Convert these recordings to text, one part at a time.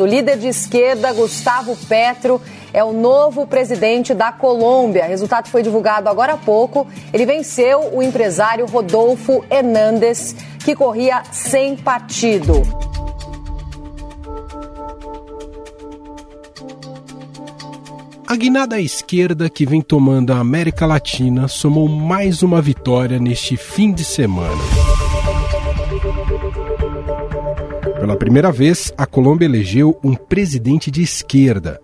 O líder de esquerda, Gustavo Petro, é o novo presidente da Colômbia. O resultado foi divulgado agora há pouco. Ele venceu o empresário Rodolfo Hernández, que corria sem partido. A guinada esquerda que vem tomando a América Latina somou mais uma vitória neste fim de semana. Pela primeira vez, a Colômbia elegeu um presidente de esquerda.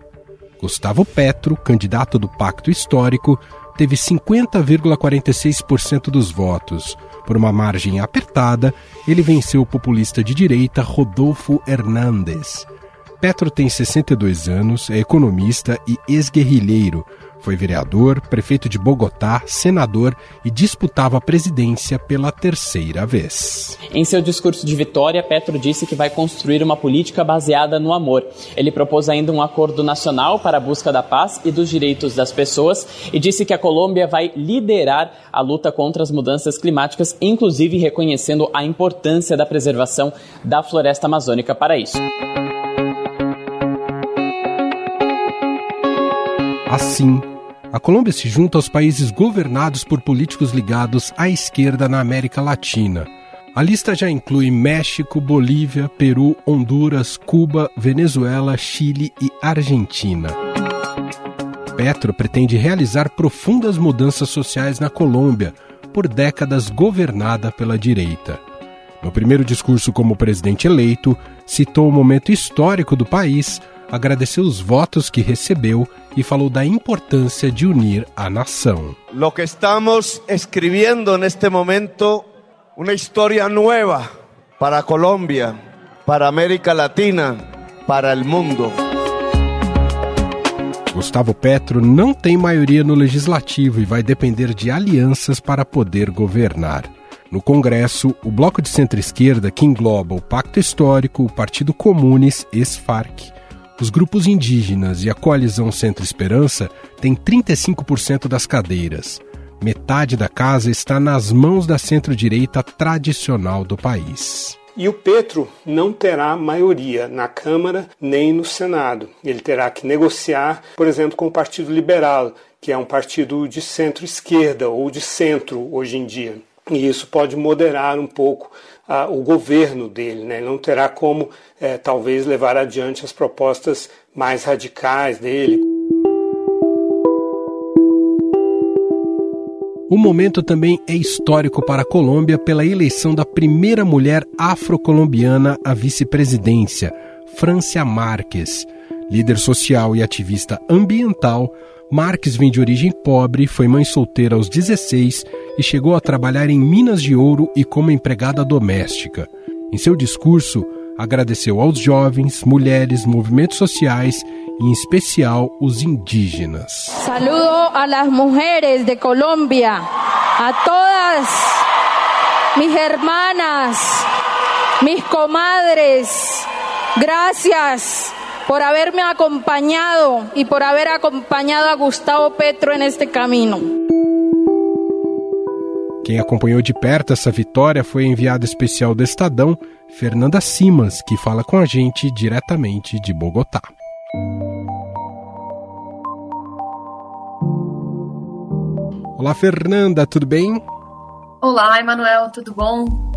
Gustavo Petro, candidato do Pacto Histórico, teve 50,46% dos votos. Por uma margem apertada, ele venceu o populista de direita Rodolfo Hernández. Petro tem 62 anos, é economista e ex-guerrilheiro. Foi vereador, prefeito de Bogotá, senador e disputava a presidência pela terceira vez. Em seu discurso de vitória, Petro disse que vai construir uma política baseada no amor. Ele propôs ainda um acordo nacional para a busca da paz e dos direitos das pessoas e disse que a Colômbia vai liderar a luta contra as mudanças climáticas, inclusive reconhecendo a importância da preservação da floresta amazônica para isso. Assim, a Colômbia se junta aos países governados por políticos ligados à esquerda na América Latina. A lista já inclui México, Bolívia, Peru, Honduras, Cuba, Venezuela, Chile e Argentina. Petro pretende realizar profundas mudanças sociais na Colômbia, por décadas governada pela direita. No primeiro discurso como presidente eleito, citou o momento histórico do país agradeceu os votos que recebeu e falou da importância de unir a nação. Lo que estamos escribiendo neste momento uma história nova para a Colômbia, para a América Latina, para o mundo. Gustavo Petro não tem maioria no legislativo e vai depender de alianças para poder governar. No Congresso, o bloco de centro-esquerda, que engloba o Pacto Histórico, o Partido Comunes, ex-FARC, os grupos indígenas e a coalizão Centro Esperança têm 35% das cadeiras. Metade da casa está nas mãos da centro-direita tradicional do país. E o Petro não terá maioria na Câmara nem no Senado. Ele terá que negociar, por exemplo, com o Partido Liberal, que é um partido de centro-esquerda ou de centro hoje em dia. E isso pode moderar um pouco a, o governo dele, né? não terá como é, talvez levar adiante as propostas mais radicais dele. O momento também é histórico para a Colômbia pela eleição da primeira mulher afro-colombiana à vice-presidência, Francia Marques. Líder social e ativista ambiental, Marques vem de origem pobre, foi mãe solteira aos 16 e chegou a trabalhar em minas de ouro e como empregada doméstica. Em seu discurso, agradeceu aos jovens, mulheres, movimentos sociais e, em especial, os indígenas. Saludo a las mujeres de Colômbia, a todas mis hermanas, mis comadres. Gracias por haberme acompañado y por haber acompañado a Gustavo Petro en este camino. Quem acompanhou de perto essa vitória foi a enviada especial do Estadão, Fernanda Simas, que fala com a gente diretamente de Bogotá. Olá, Fernanda, tudo bem? Olá, Emanuel, tudo bom?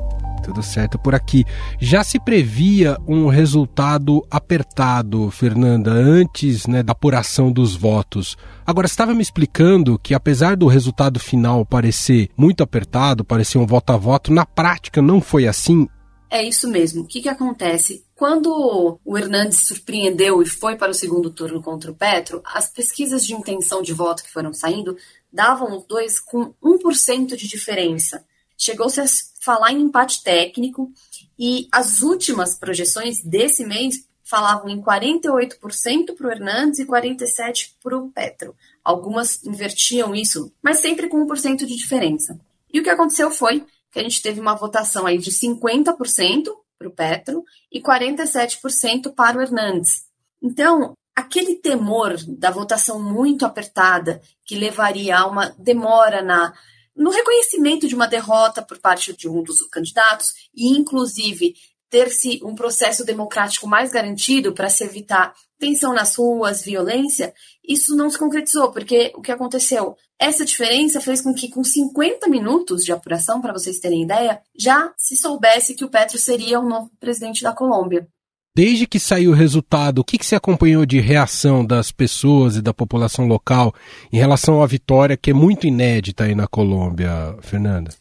Tudo certo por aqui. Já se previa um resultado apertado, Fernanda, antes né, da apuração dos votos. Agora, estava me explicando que, apesar do resultado final parecer muito apertado, parecer um voto a voto, na prática não foi assim. É isso mesmo. O que, que acontece? Quando o Hernandes surpreendeu e foi para o segundo turno contra o Petro, as pesquisas de intenção de voto que foram saindo davam os dois com 1% de diferença. Chegou-se a falar em empate técnico e as últimas projeções desse mês falavam em 48% para o Hernandes e 47% para o Petro. Algumas invertiam isso, mas sempre com 1% de diferença. E o que aconteceu foi que a gente teve uma votação aí de 50% para o Petro e 47% para o Hernandes. Então, aquele temor da votação muito apertada, que levaria a uma demora na no reconhecimento de uma derrota por parte de um dos candidatos e, inclusive, ter-se um processo democrático mais garantido para se evitar tensão nas ruas, violência, isso não se concretizou, porque o que aconteceu? Essa diferença fez com que, com 50 minutos de apuração, para vocês terem ideia, já se soubesse que o Petro seria o novo presidente da Colômbia. Desde que saiu o resultado, o que, que se acompanhou de reação das pessoas e da população local em relação à vitória, que é muito inédita aí na Colômbia, Fernanda?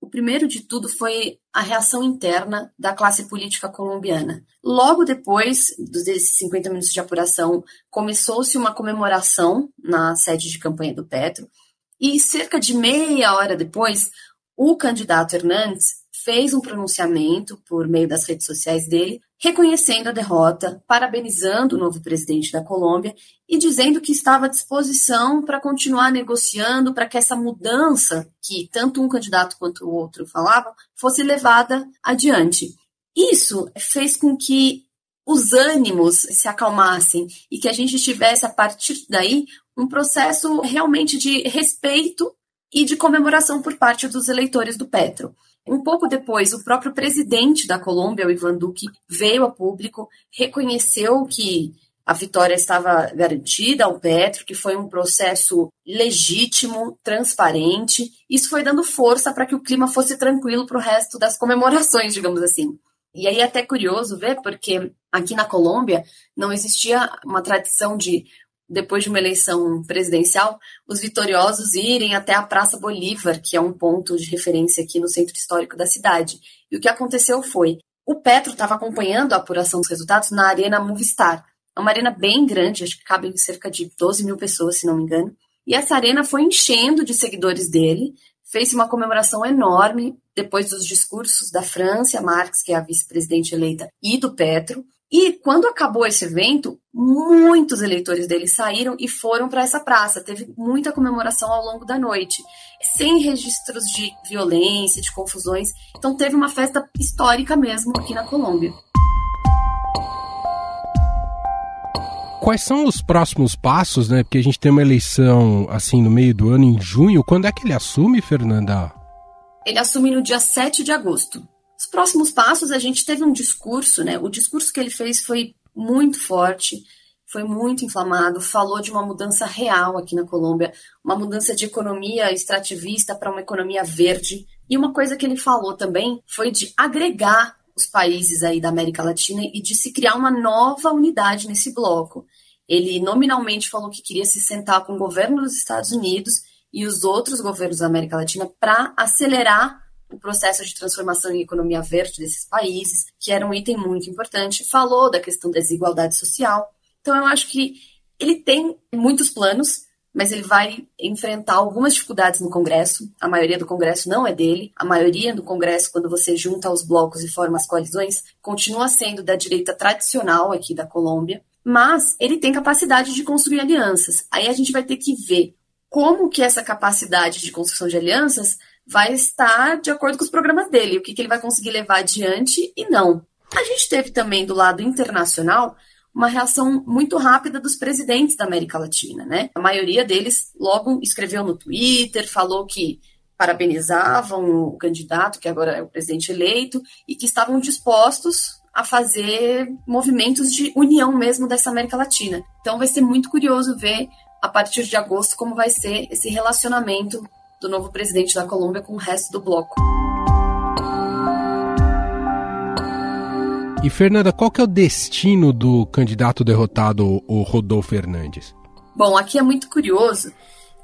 O primeiro de tudo foi a reação interna da classe política colombiana. Logo depois desses 50 minutos de apuração, começou-se uma comemoração na sede de campanha do Petro, e cerca de meia hora depois, o candidato Hernandes fez um pronunciamento por meio das redes sociais dele, reconhecendo a derrota, parabenizando o novo presidente da Colômbia e dizendo que estava à disposição para continuar negociando para que essa mudança, que tanto um candidato quanto o outro falavam, fosse levada adiante. Isso fez com que os ânimos se acalmassem e que a gente tivesse, a partir daí, um processo realmente de respeito e de comemoração por parte dos eleitores do Petro. Um pouco depois, o próprio presidente da Colômbia, o Ivan Duque, veio a público, reconheceu que a vitória estava garantida ao Petro, que foi um processo legítimo, transparente. Isso foi dando força para que o clima fosse tranquilo para o resto das comemorações, digamos assim. E aí é até curioso ver, porque aqui na Colômbia não existia uma tradição de depois de uma eleição presidencial, os vitoriosos irem até a Praça Bolívar, que é um ponto de referência aqui no centro histórico da cidade. E o que aconteceu foi, o Petro estava acompanhando a apuração dos resultados na Arena Movistar. É uma arena bem grande, acho que cabe cerca de 12 mil pessoas, se não me engano. E essa arena foi enchendo de seguidores dele, fez uma comemoração enorme depois dos discursos da França Marques, que é a vice-presidente eleita, e do Petro. E quando acabou esse evento, muitos eleitores dele saíram e foram para essa praça. Teve muita comemoração ao longo da noite, sem registros de violência, de confusões. Então teve uma festa histórica mesmo aqui na Colômbia. Quais são os próximos passos, né? Porque a gente tem uma eleição assim no meio do ano, em junho. Quando é que ele assume, Fernanda? Ele assume no dia 7 de agosto. Os próximos passos, a gente teve um discurso, né? O discurso que ele fez foi muito forte, foi muito inflamado, falou de uma mudança real aqui na Colômbia, uma mudança de economia extrativista para uma economia verde. E uma coisa que ele falou também foi de agregar os países aí da América Latina e de se criar uma nova unidade nesse bloco. Ele nominalmente falou que queria se sentar com o governo dos Estados Unidos e os outros governos da América Latina para acelerar o processo de transformação em economia verde desses países, que era um item muito importante, falou da questão da desigualdade social. Então, eu acho que ele tem muitos planos, mas ele vai enfrentar algumas dificuldades no Congresso. A maioria do Congresso não é dele. A maioria do Congresso, quando você junta os blocos e forma as coalizões, continua sendo da direita tradicional aqui da Colômbia. Mas ele tem capacidade de construir alianças. Aí a gente vai ter que ver como que essa capacidade de construção de alianças vai estar de acordo com os programas dele, o que, que ele vai conseguir levar adiante e não. A gente teve também do lado internacional uma reação muito rápida dos presidentes da América Latina, né? A maioria deles logo escreveu no Twitter, falou que parabenizavam o candidato, que agora é o presidente eleito, e que estavam dispostos a fazer movimentos de união mesmo dessa América Latina. Então vai ser muito curioso ver a partir de agosto como vai ser esse relacionamento do novo presidente da Colômbia com o resto do bloco. E Fernanda, qual que é o destino do candidato derrotado, o Rodolfo Fernandes? Bom, aqui é muito curioso.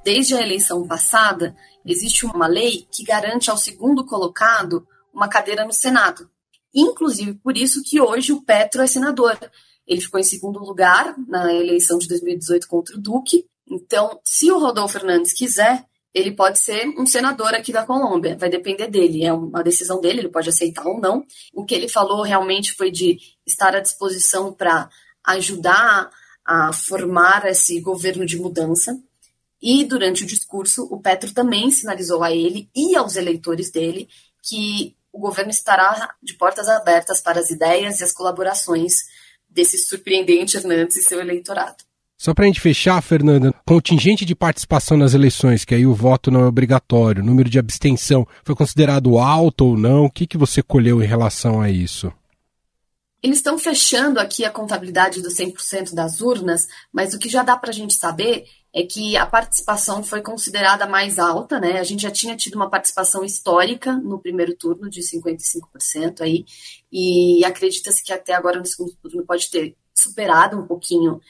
Desde a eleição passada, existe uma lei que garante ao segundo colocado uma cadeira no Senado. Inclusive por isso que hoje o Petro é senador. Ele ficou em segundo lugar na eleição de 2018 contra o Duque. Então, se o Rodolfo Fernandes quiser, ele pode ser um senador aqui da Colômbia, vai depender dele, é uma decisão dele, ele pode aceitar ou não. O que ele falou realmente foi de estar à disposição para ajudar a formar esse governo de mudança. E durante o discurso, o Petro também sinalizou a ele e aos eleitores dele que o governo estará de portas abertas para as ideias e as colaborações desse surpreendente Hernandes e seu eleitorado. Só para a gente fechar, Fernanda, contingente de participação nas eleições, que aí o voto não é obrigatório, número de abstenção, foi considerado alto ou não? O que, que você colheu em relação a isso? Eles estão fechando aqui a contabilidade dos 100% das urnas, mas o que já dá para a gente saber é que a participação foi considerada mais alta, né? A gente já tinha tido uma participação histórica no primeiro turno de 55% aí, e acredita-se que até agora no segundo turno pode ter superado um pouquinho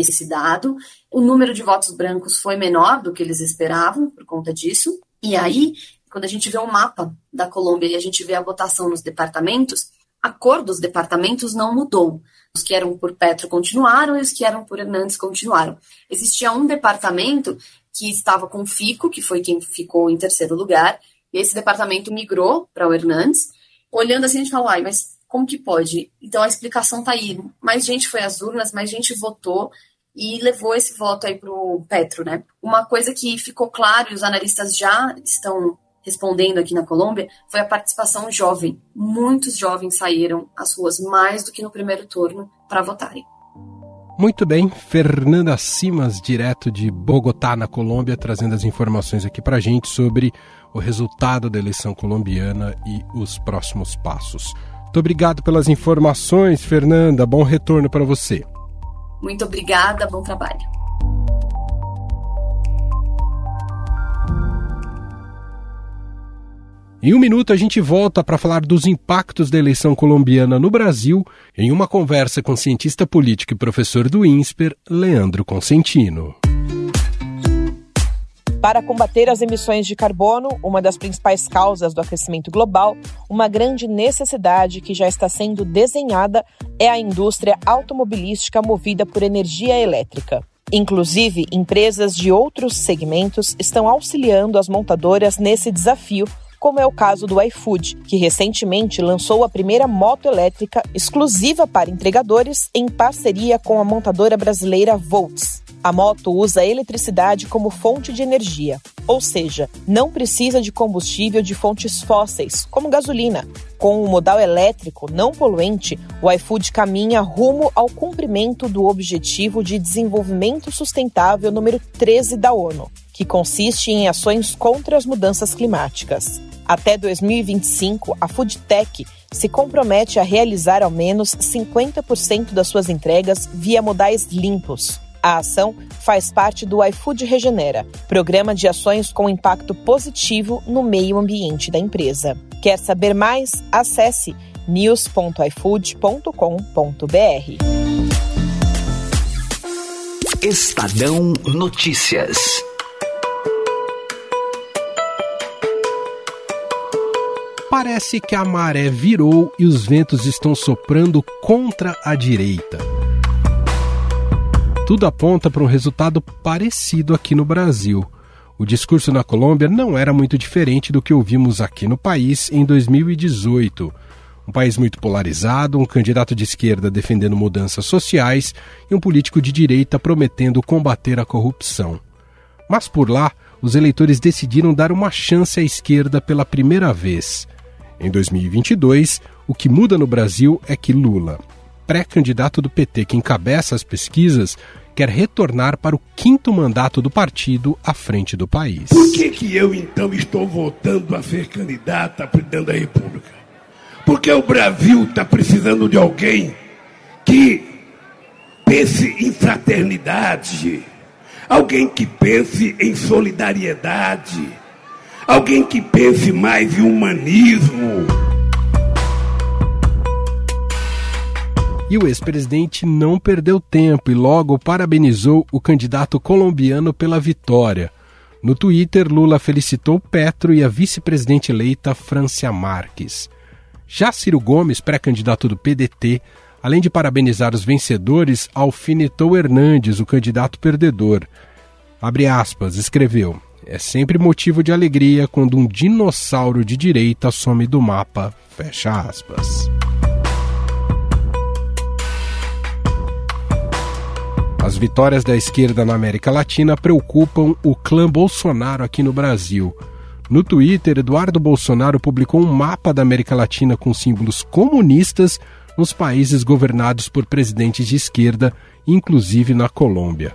esse dado. O número de votos brancos foi menor do que eles esperavam por conta disso. E aí, quando a gente vê o mapa da Colômbia e a gente vê a votação nos departamentos, a cor dos departamentos não mudou. Os que eram por Petro continuaram e os que eram por Hernandes continuaram. Existia um departamento que estava com Fico, que foi quem ficou em terceiro lugar, e esse departamento migrou para o Hernandes. Olhando assim, a gente falou, ai, mas como que pode? Então a explicação está aí. Mais gente foi às urnas, mais gente votou e levou esse voto aí para o Petro, né? Uma coisa que ficou claro e os analistas já estão respondendo aqui na Colômbia foi a participação jovem. Muitos jovens saíram às ruas mais do que no primeiro turno para votarem. Muito bem, Fernanda Simas, direto de Bogotá, na Colômbia, trazendo as informações aqui para gente sobre o resultado da eleição colombiana e os próximos passos. Muito obrigado pelas informações, Fernanda. Bom retorno para você. Muito obrigada, bom trabalho. Em um minuto a gente volta para falar dos impactos da eleição colombiana no Brasil em uma conversa com cientista político e professor do INSPER, Leandro Consentino. Para combater as emissões de carbono, uma das principais causas do aquecimento global, uma grande necessidade que já está sendo desenhada é a indústria automobilística movida por energia elétrica. Inclusive, empresas de outros segmentos estão auxiliando as montadoras nesse desafio, como é o caso do iFood, que recentemente lançou a primeira moto elétrica exclusiva para entregadores em parceria com a montadora brasileira Volts. A moto usa eletricidade como fonte de energia, ou seja, não precisa de combustível de fontes fósseis, como gasolina. Com o modal elétrico não poluente, o iFood caminha rumo ao cumprimento do Objetivo de Desenvolvimento Sustentável número 13 da ONU, que consiste em ações contra as mudanças climáticas. Até 2025, a Foodtech se compromete a realizar ao menos 50% das suas entregas via modais limpos. A ação faz parte do iFood Regenera, programa de ações com impacto positivo no meio ambiente da empresa. Quer saber mais? Acesse news.ifood.com.br. Estadão Notícias. Parece que a maré virou e os ventos estão soprando contra a direita. Tudo aponta para um resultado parecido aqui no Brasil. O discurso na Colômbia não era muito diferente do que ouvimos aqui no país em 2018. Um país muito polarizado, um candidato de esquerda defendendo mudanças sociais e um político de direita prometendo combater a corrupção. Mas por lá, os eleitores decidiram dar uma chance à esquerda pela primeira vez. Em 2022, o que muda no Brasil é que Lula, pré-candidato do PT que encabeça as pesquisas, quer retornar para o quinto mandato do partido à frente do país. Por que, que eu então estou voltando a ser candidato a presidente da República? Porque o Brasil está precisando de alguém que pense em fraternidade, alguém que pense em solidariedade, alguém que pense mais em humanismo. E o ex-presidente não perdeu tempo e logo parabenizou o candidato colombiano pela vitória. No Twitter, Lula felicitou Petro e a vice-presidente eleita Francia Marques. Já Ciro Gomes, pré-candidato do PDT, além de parabenizar os vencedores, alfinetou Hernandes, o candidato perdedor. Abre aspas, escreveu: É sempre motivo de alegria quando um dinossauro de direita some do mapa. Fecha aspas. As vitórias da esquerda na América Latina preocupam o clã Bolsonaro aqui no Brasil. No Twitter, Eduardo Bolsonaro publicou um mapa da América Latina com símbolos comunistas nos países governados por presidentes de esquerda, inclusive na Colômbia.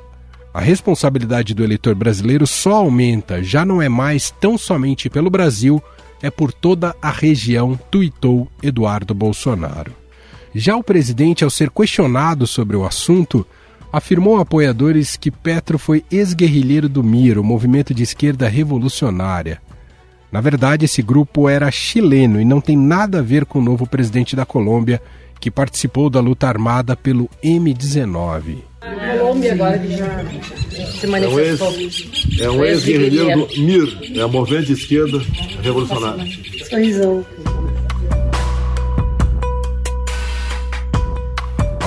A responsabilidade do eleitor brasileiro só aumenta, já não é mais tão somente pelo Brasil, é por toda a região, tuitou Eduardo Bolsonaro. Já o presidente, ao ser questionado sobre o assunto, afirmou a apoiadores que Petro foi ex-guerrilheiro do MIR, o movimento de esquerda revolucionária. Na verdade, esse grupo era chileno e não tem nada a ver com o novo presidente da Colômbia, que participou da luta armada pelo M19. Colômbia agora que já se manifestou. É um ex-guerrilheiro ex do MIR, é o movimento de esquerda revolucionária. Sorrisão.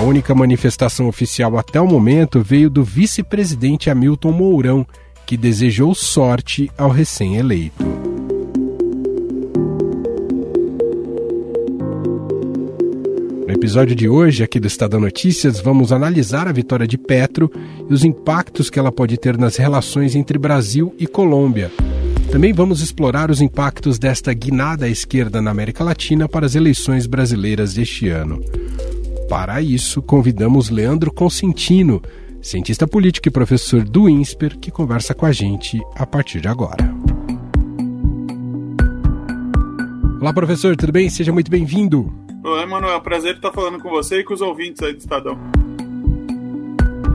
A única manifestação oficial até o momento veio do vice-presidente Hamilton Mourão, que desejou sorte ao recém-eleito. No episódio de hoje, aqui do Estadão Notícias, vamos analisar a vitória de Petro e os impactos que ela pode ter nas relações entre Brasil e Colômbia. Também vamos explorar os impactos desta guinada à esquerda na América Latina para as eleições brasileiras deste ano. Para isso, convidamos Leandro Consentino, cientista político e professor do INSPER, que conversa com a gente a partir de agora. Olá, professor, tudo bem? Seja muito bem-vindo. Olá, Emanuel. É prazer estar falando com você e com os ouvintes aí do Estadão.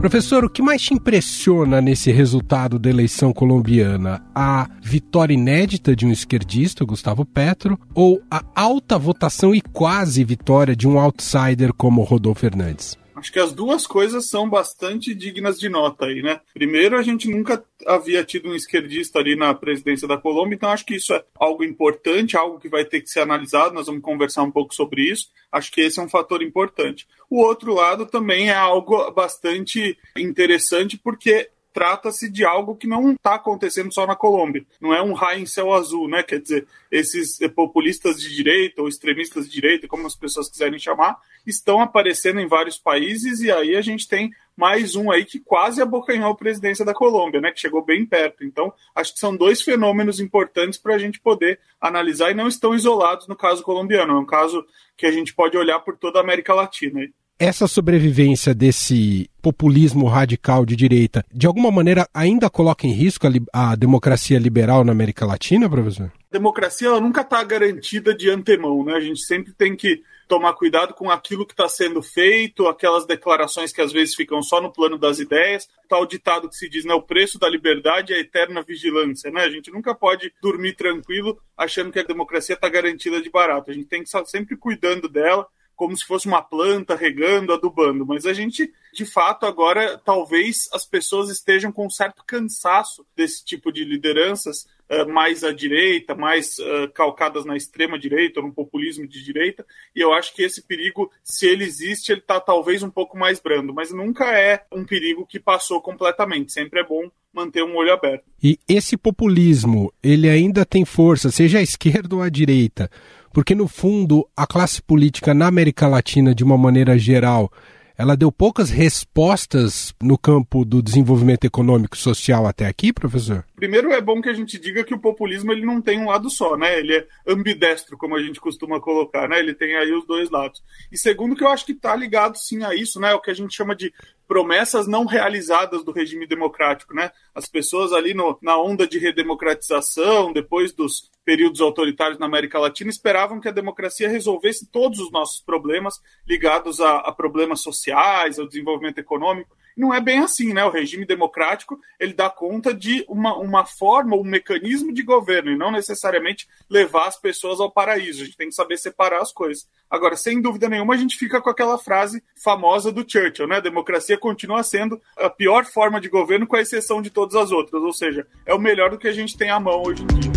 Professor, o que mais te impressiona nesse resultado da eleição colombiana? A vitória inédita de um esquerdista, Gustavo Petro, ou a alta votação e quase vitória de um outsider como Rodolfo Fernandes? Acho que as duas coisas são bastante dignas de nota aí, né? Primeiro, a gente nunca havia tido um esquerdista ali na presidência da Colômbia, então acho que isso é algo importante, algo que vai ter que ser analisado, nós vamos conversar um pouco sobre isso. Acho que esse é um fator importante. O outro lado também é algo bastante interessante, porque trata-se de algo que não está acontecendo só na Colômbia. Não é um raio em céu azul, né? Quer dizer, esses populistas de direita ou extremistas de direita, como as pessoas quiserem chamar, estão aparecendo em vários países e aí a gente tem mais um aí que quase abocanhou a presidência da Colômbia, né? Que chegou bem perto. Então, acho que são dois fenômenos importantes para a gente poder analisar e não estão isolados no caso colombiano. É um caso que a gente pode olhar por toda a América Latina. Essa sobrevivência desse populismo radical de direita, de alguma maneira ainda coloca em risco a, a democracia liberal na América Latina, professor? A democracia ela nunca está garantida de antemão, né? A gente sempre tem que tomar cuidado com aquilo que está sendo feito, aquelas declarações que às vezes ficam só no plano das ideias, tal ditado que se diz, né, o preço da liberdade é a eterna vigilância, né? A gente nunca pode dormir tranquilo achando que a democracia está garantida de barato. A gente tem que estar sempre cuidando dela, como se fosse uma planta regando, adubando, mas a gente, de fato, agora talvez as pessoas estejam com um certo cansaço desse tipo de lideranças uh, mais à direita, mais uh, calcadas na extrema direita, no populismo de direita, e eu acho que esse perigo, se ele existe, ele está talvez um pouco mais brando, mas nunca é um perigo que passou completamente, sempre é bom manter um olho aberto. E esse populismo, ele ainda tem força, seja à esquerda ou à direita, porque no fundo a classe política na América Latina, de uma maneira geral, ela deu poucas respostas no campo do desenvolvimento econômico e social até aqui, professor? Primeiro é bom que a gente diga que o populismo ele não tem um lado só, né? Ele é ambidestro, como a gente costuma colocar, né? Ele tem aí os dois lados. E segundo que eu acho que está ligado sim a isso, né? O que a gente chama de promessas não realizadas do regime democrático, né? As pessoas ali no, na onda de redemocratização, depois dos períodos autoritários na América Latina, esperavam que a democracia resolvesse todos os nossos problemas ligados a, a problemas sociais, ao desenvolvimento econômico. Não é bem assim, né? O regime democrático ele dá conta de uma, uma forma, um mecanismo de governo, e não necessariamente levar as pessoas ao paraíso. A gente tem que saber separar as coisas. Agora, sem dúvida nenhuma, a gente fica com aquela frase famosa do Churchill, né? A democracia continua sendo a pior forma de governo, com a exceção de todas as outras. Ou seja, é o melhor do que a gente tem à mão hoje em dia.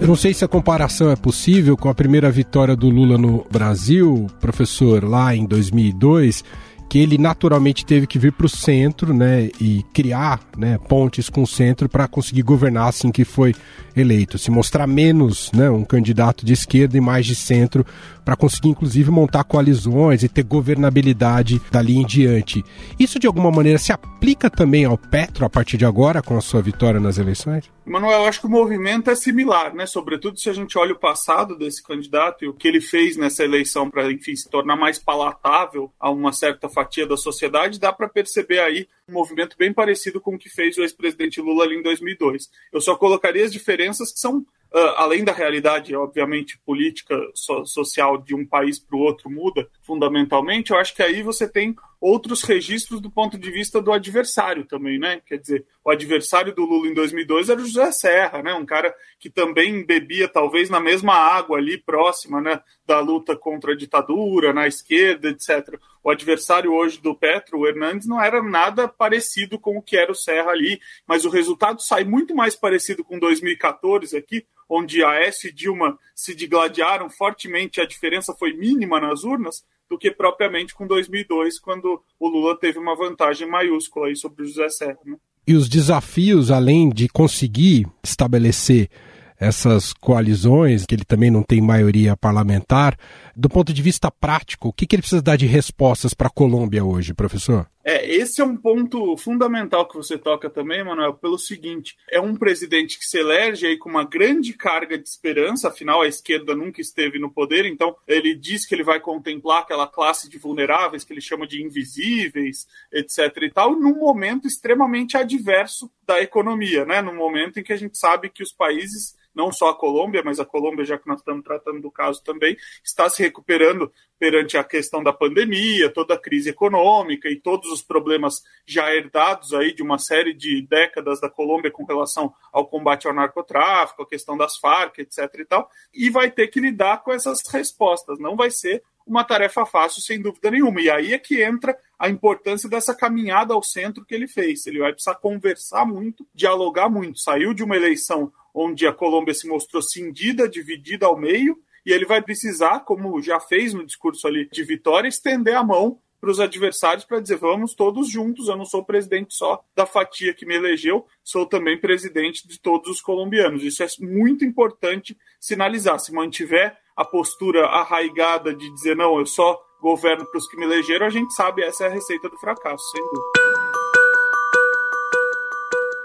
Eu não sei se a comparação é possível com a primeira vitória do Lula no Brasil, professor, lá em 2002 que ele naturalmente teve que vir para o centro, né, e criar, né, pontes com o centro para conseguir governar assim que foi eleito, se mostrar menos, né, um candidato de esquerda e mais de centro para conseguir inclusive montar coalizões e ter governabilidade dali em diante. Isso de alguma maneira se aplica também ao Petro a partir de agora com a sua vitória nas eleições? Manuel, eu acho que o movimento é similar, né? Sobretudo se a gente olha o passado desse candidato e o que ele fez nessa eleição para, enfim, se tornar mais palatável a uma certa fatia da sociedade, dá para perceber aí um movimento bem parecido com o que fez o ex-presidente Lula ali em 2002. Eu só colocaria as diferenças que são além da realidade, obviamente, política so social de um país para o outro muda fundamentalmente, eu acho que aí você tem outros registros do ponto de vista do adversário também, né? Quer dizer, o adversário do Lula em 2002 era o José Serra, né? Um cara que também bebia talvez na mesma água ali próxima, né? Da luta contra a ditadura, na esquerda, etc. O adversário hoje do Petro, o Hernandes, não era nada parecido com o que era o Serra ali, mas o resultado sai muito mais parecido com 2014 aqui, onde Aécio e Dilma se digladiaram fortemente, a diferença foi mínima nas urnas, do que propriamente com 2002, quando o Lula teve uma vantagem maiúscula aí sobre o José Serra. Né? E os desafios, além de conseguir estabelecer essas coalizões, que ele também não tem maioria parlamentar, do ponto de vista prático, o que, que ele precisa dar de respostas para a Colômbia hoje, professor? É, esse é um ponto fundamental que você toca também, Manuel, pelo seguinte: é um presidente que se elege aí com uma grande carga de esperança, afinal a esquerda nunca esteve no poder, então ele diz que ele vai contemplar aquela classe de vulneráveis que ele chama de invisíveis, etc. e tal, num momento extremamente adverso da economia, né? Num momento em que a gente sabe que os países não só a Colômbia, mas a Colômbia, já que nós estamos tratando do caso também, está se recuperando perante a questão da pandemia, toda a crise econômica e todos os problemas já herdados aí de uma série de décadas da Colômbia com relação ao combate ao narcotráfico, a questão das Farc, etc e tal, e vai ter que lidar com essas respostas. Não vai ser uma tarefa fácil, sem dúvida nenhuma. E aí é que entra a importância dessa caminhada ao centro que ele fez. Ele vai precisar conversar muito, dialogar muito. Saiu de uma eleição onde a Colômbia se mostrou cindida, dividida ao meio, e ele vai precisar, como já fez no discurso ali de vitória, estender a mão para os adversários para dizer vamos todos juntos, eu não sou presidente só da fatia que me elegeu, sou também presidente de todos os colombianos. Isso é muito importante sinalizar. Se mantiver a postura arraigada de dizer não, eu só governo para os que me elegeram, a gente sabe essa é a receita do fracasso, sem dúvida.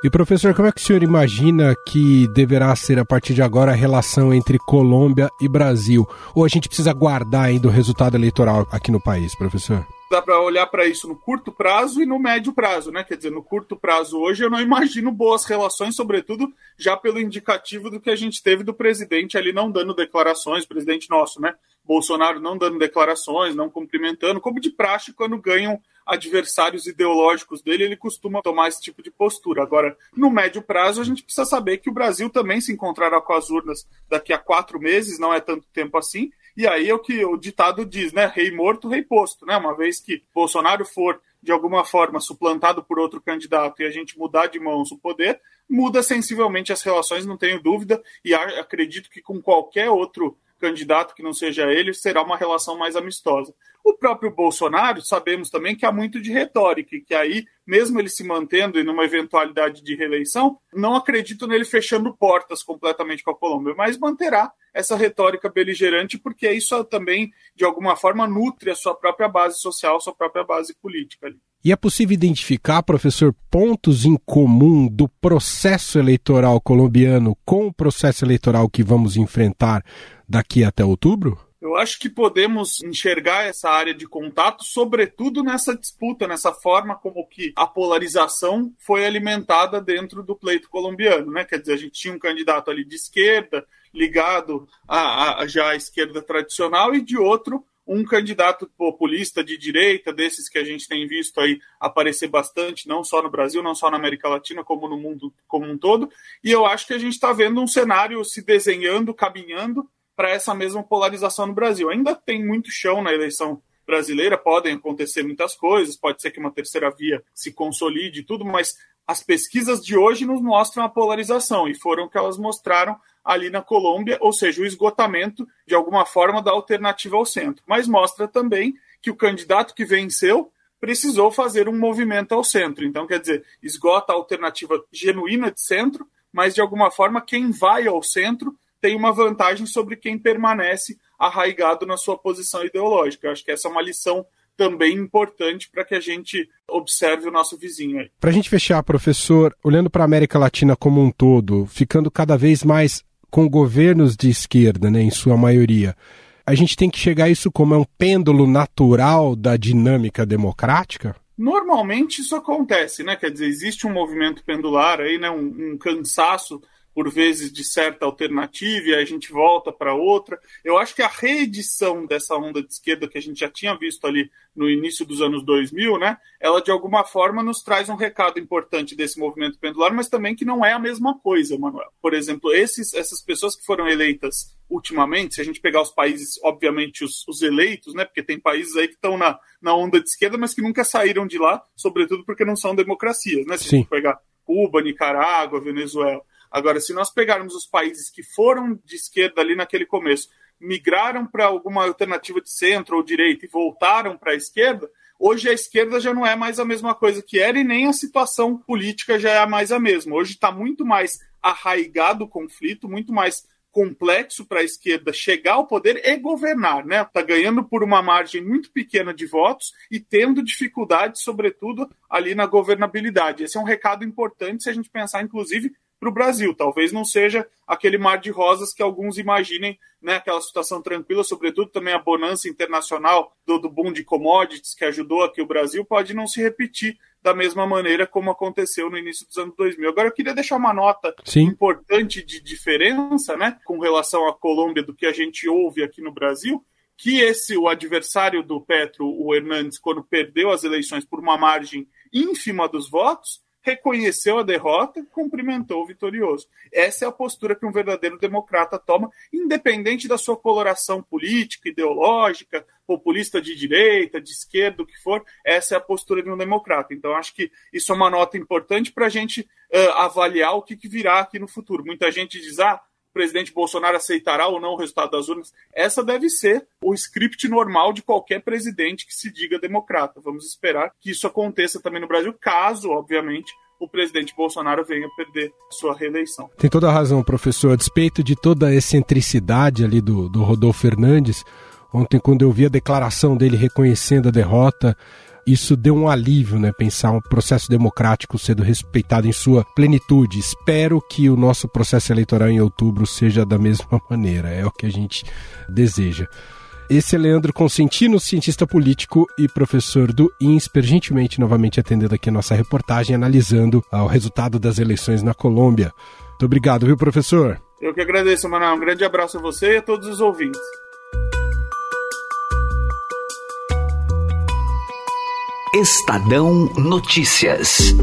E professor, como é que o senhor imagina que deverá ser a partir de agora a relação entre Colômbia e Brasil? Ou a gente precisa aguardar ainda o resultado eleitoral aqui no país, professor? Dá para olhar para isso no curto prazo e no médio prazo, né? Quer dizer, no curto prazo hoje eu não imagino boas relações, sobretudo já pelo indicativo do que a gente teve do presidente ali não dando declarações, presidente nosso, né? Bolsonaro não dando declarações, não cumprimentando, como de praxe quando ganham adversários ideológicos dele, ele costuma tomar esse tipo de postura. Agora, no médio prazo, a gente precisa saber que o Brasil também se encontrará com as urnas daqui a quatro meses, não é tanto tempo assim. E aí é o que o ditado diz, né? Rei morto, rei posto, né? Uma vez que Bolsonaro for de alguma forma suplantado por outro candidato e a gente mudar de mãos o poder, muda sensivelmente as relações, não tenho dúvida, e acredito que com qualquer outro candidato que não seja ele, será uma relação mais amistosa. O próprio Bolsonaro, sabemos também que há muito de retórica, e que aí, mesmo ele se mantendo em uma eventualidade de reeleição, não acredito nele fechando portas completamente com a Colômbia, mas manterá essa retórica beligerante, porque isso também, de alguma forma, nutre a sua própria base social, a sua própria base política. Ali. E é possível identificar, professor, pontos em comum do processo eleitoral colombiano com o processo eleitoral que vamos enfrentar daqui até outubro? Eu acho que podemos enxergar essa área de contato, sobretudo nessa disputa, nessa forma como que a polarização foi alimentada dentro do pleito colombiano, né? Quer dizer, a gente tinha um candidato ali de esquerda, ligado a, já à esquerda tradicional, e de outro um candidato populista de direita, desses que a gente tem visto aí aparecer bastante, não só no Brasil, não só na América Latina, como no mundo como um todo. E eu acho que a gente está vendo um cenário se desenhando, caminhando para essa mesma polarização no Brasil. Ainda tem muito chão na eleição brasileira, podem acontecer muitas coisas, pode ser que uma terceira via se consolide e tudo, mas as pesquisas de hoje nos mostram a polarização e foram que elas mostraram ali na Colômbia, ou seja, o esgotamento de alguma forma da alternativa ao centro. Mas mostra também que o candidato que venceu precisou fazer um movimento ao centro. Então, quer dizer, esgota a alternativa genuína de centro, mas de alguma forma quem vai ao centro tem uma vantagem sobre quem permanece arraigado na sua posição ideológica. Eu acho que essa é uma lição também importante para que a gente observe o nosso vizinho aí. Para a gente fechar, professor, olhando para a América Latina como um todo, ficando cada vez mais com governos de esquerda, né, em sua maioria, a gente tem que chegar a isso como é um pêndulo natural da dinâmica democrática? Normalmente isso acontece, né? Quer dizer, existe um movimento pendular aí, né? um, um cansaço por vezes de certa alternativa e a gente volta para outra. Eu acho que a reedição dessa onda de esquerda que a gente já tinha visto ali no início dos anos 2000, né, ela de alguma forma nos traz um recado importante desse movimento pendular, mas também que não é a mesma coisa, Manuel. Por exemplo, esses, essas pessoas que foram eleitas ultimamente, se a gente pegar os países, obviamente os, os eleitos, né, porque tem países aí que estão na, na onda de esquerda, mas que nunca saíram de lá, sobretudo porque não são democracias, né? Se Sim. a gente pegar Cuba, Nicarágua, Venezuela. Agora, se nós pegarmos os países que foram de esquerda ali naquele começo, migraram para alguma alternativa de centro ou direita e voltaram para a esquerda, hoje a esquerda já não é mais a mesma coisa que era e nem a situação política já é mais a mesma. Hoje está muito mais arraigado o conflito, muito mais complexo para a esquerda chegar ao poder e governar, né? Está ganhando por uma margem muito pequena de votos e tendo dificuldade, sobretudo, ali na governabilidade. Esse é um recado importante se a gente pensar, inclusive, para o Brasil. Talvez não seja aquele mar de rosas que alguns imaginem, né, aquela situação tranquila, sobretudo também a bonança internacional do, do boom de commodities que ajudou aqui o Brasil, pode não se repetir da mesma maneira como aconteceu no início dos anos 2000. Agora, eu queria deixar uma nota Sim. importante de diferença né, com relação à Colômbia do que a gente ouve aqui no Brasil, que esse o adversário do Petro, o Hernandes, quando perdeu as eleições por uma margem ínfima dos votos, reconheceu a derrota, cumprimentou o vitorioso. Essa é a postura que um verdadeiro democrata toma, independente da sua coloração política, ideológica, populista de direita, de esquerda, o que for. Essa é a postura de um democrata. Então, acho que isso é uma nota importante para a gente uh, avaliar o que, que virá aqui no futuro. Muita gente diz, ah, presidente Bolsonaro aceitará ou não o resultado das urnas. Essa deve ser o script normal de qualquer presidente que se diga democrata. Vamos esperar que isso aconteça também no Brasil, caso, obviamente, o presidente Bolsonaro venha perder sua reeleição. Tem toda a razão, professor. A despeito de toda a excentricidade ali do, do Rodolfo Fernandes, ontem, quando eu vi a declaração dele reconhecendo a derrota, isso deu um alívio, né? Pensar um processo democrático sendo respeitado em sua plenitude. Espero que o nosso processo eleitoral em outubro seja da mesma maneira. É o que a gente deseja. Esse é Leandro Consentino, cientista político e professor do INSPER, gentilmente novamente atendendo aqui a nossa reportagem, analisando ah, o resultado das eleições na Colômbia. Muito obrigado, viu, professor? Eu que agradeço, Manuel. Um grande abraço a você e a todos os ouvintes. Estadão Notícias.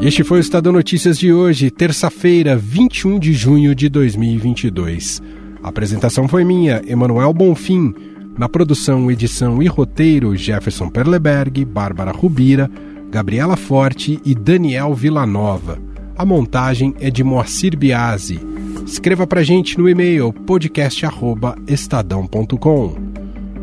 Este foi o Estadão Notícias de hoje, terça-feira, 21 de junho de 2022. A apresentação foi minha, Emanuel Bonfim. Na produção, edição e roteiro, Jefferson Perleberg, Bárbara Rubira, Gabriela Forte e Daniel Villanova. A montagem é de Moacir Biasi. Escreva pra gente no e-mail podcast@estadão.com.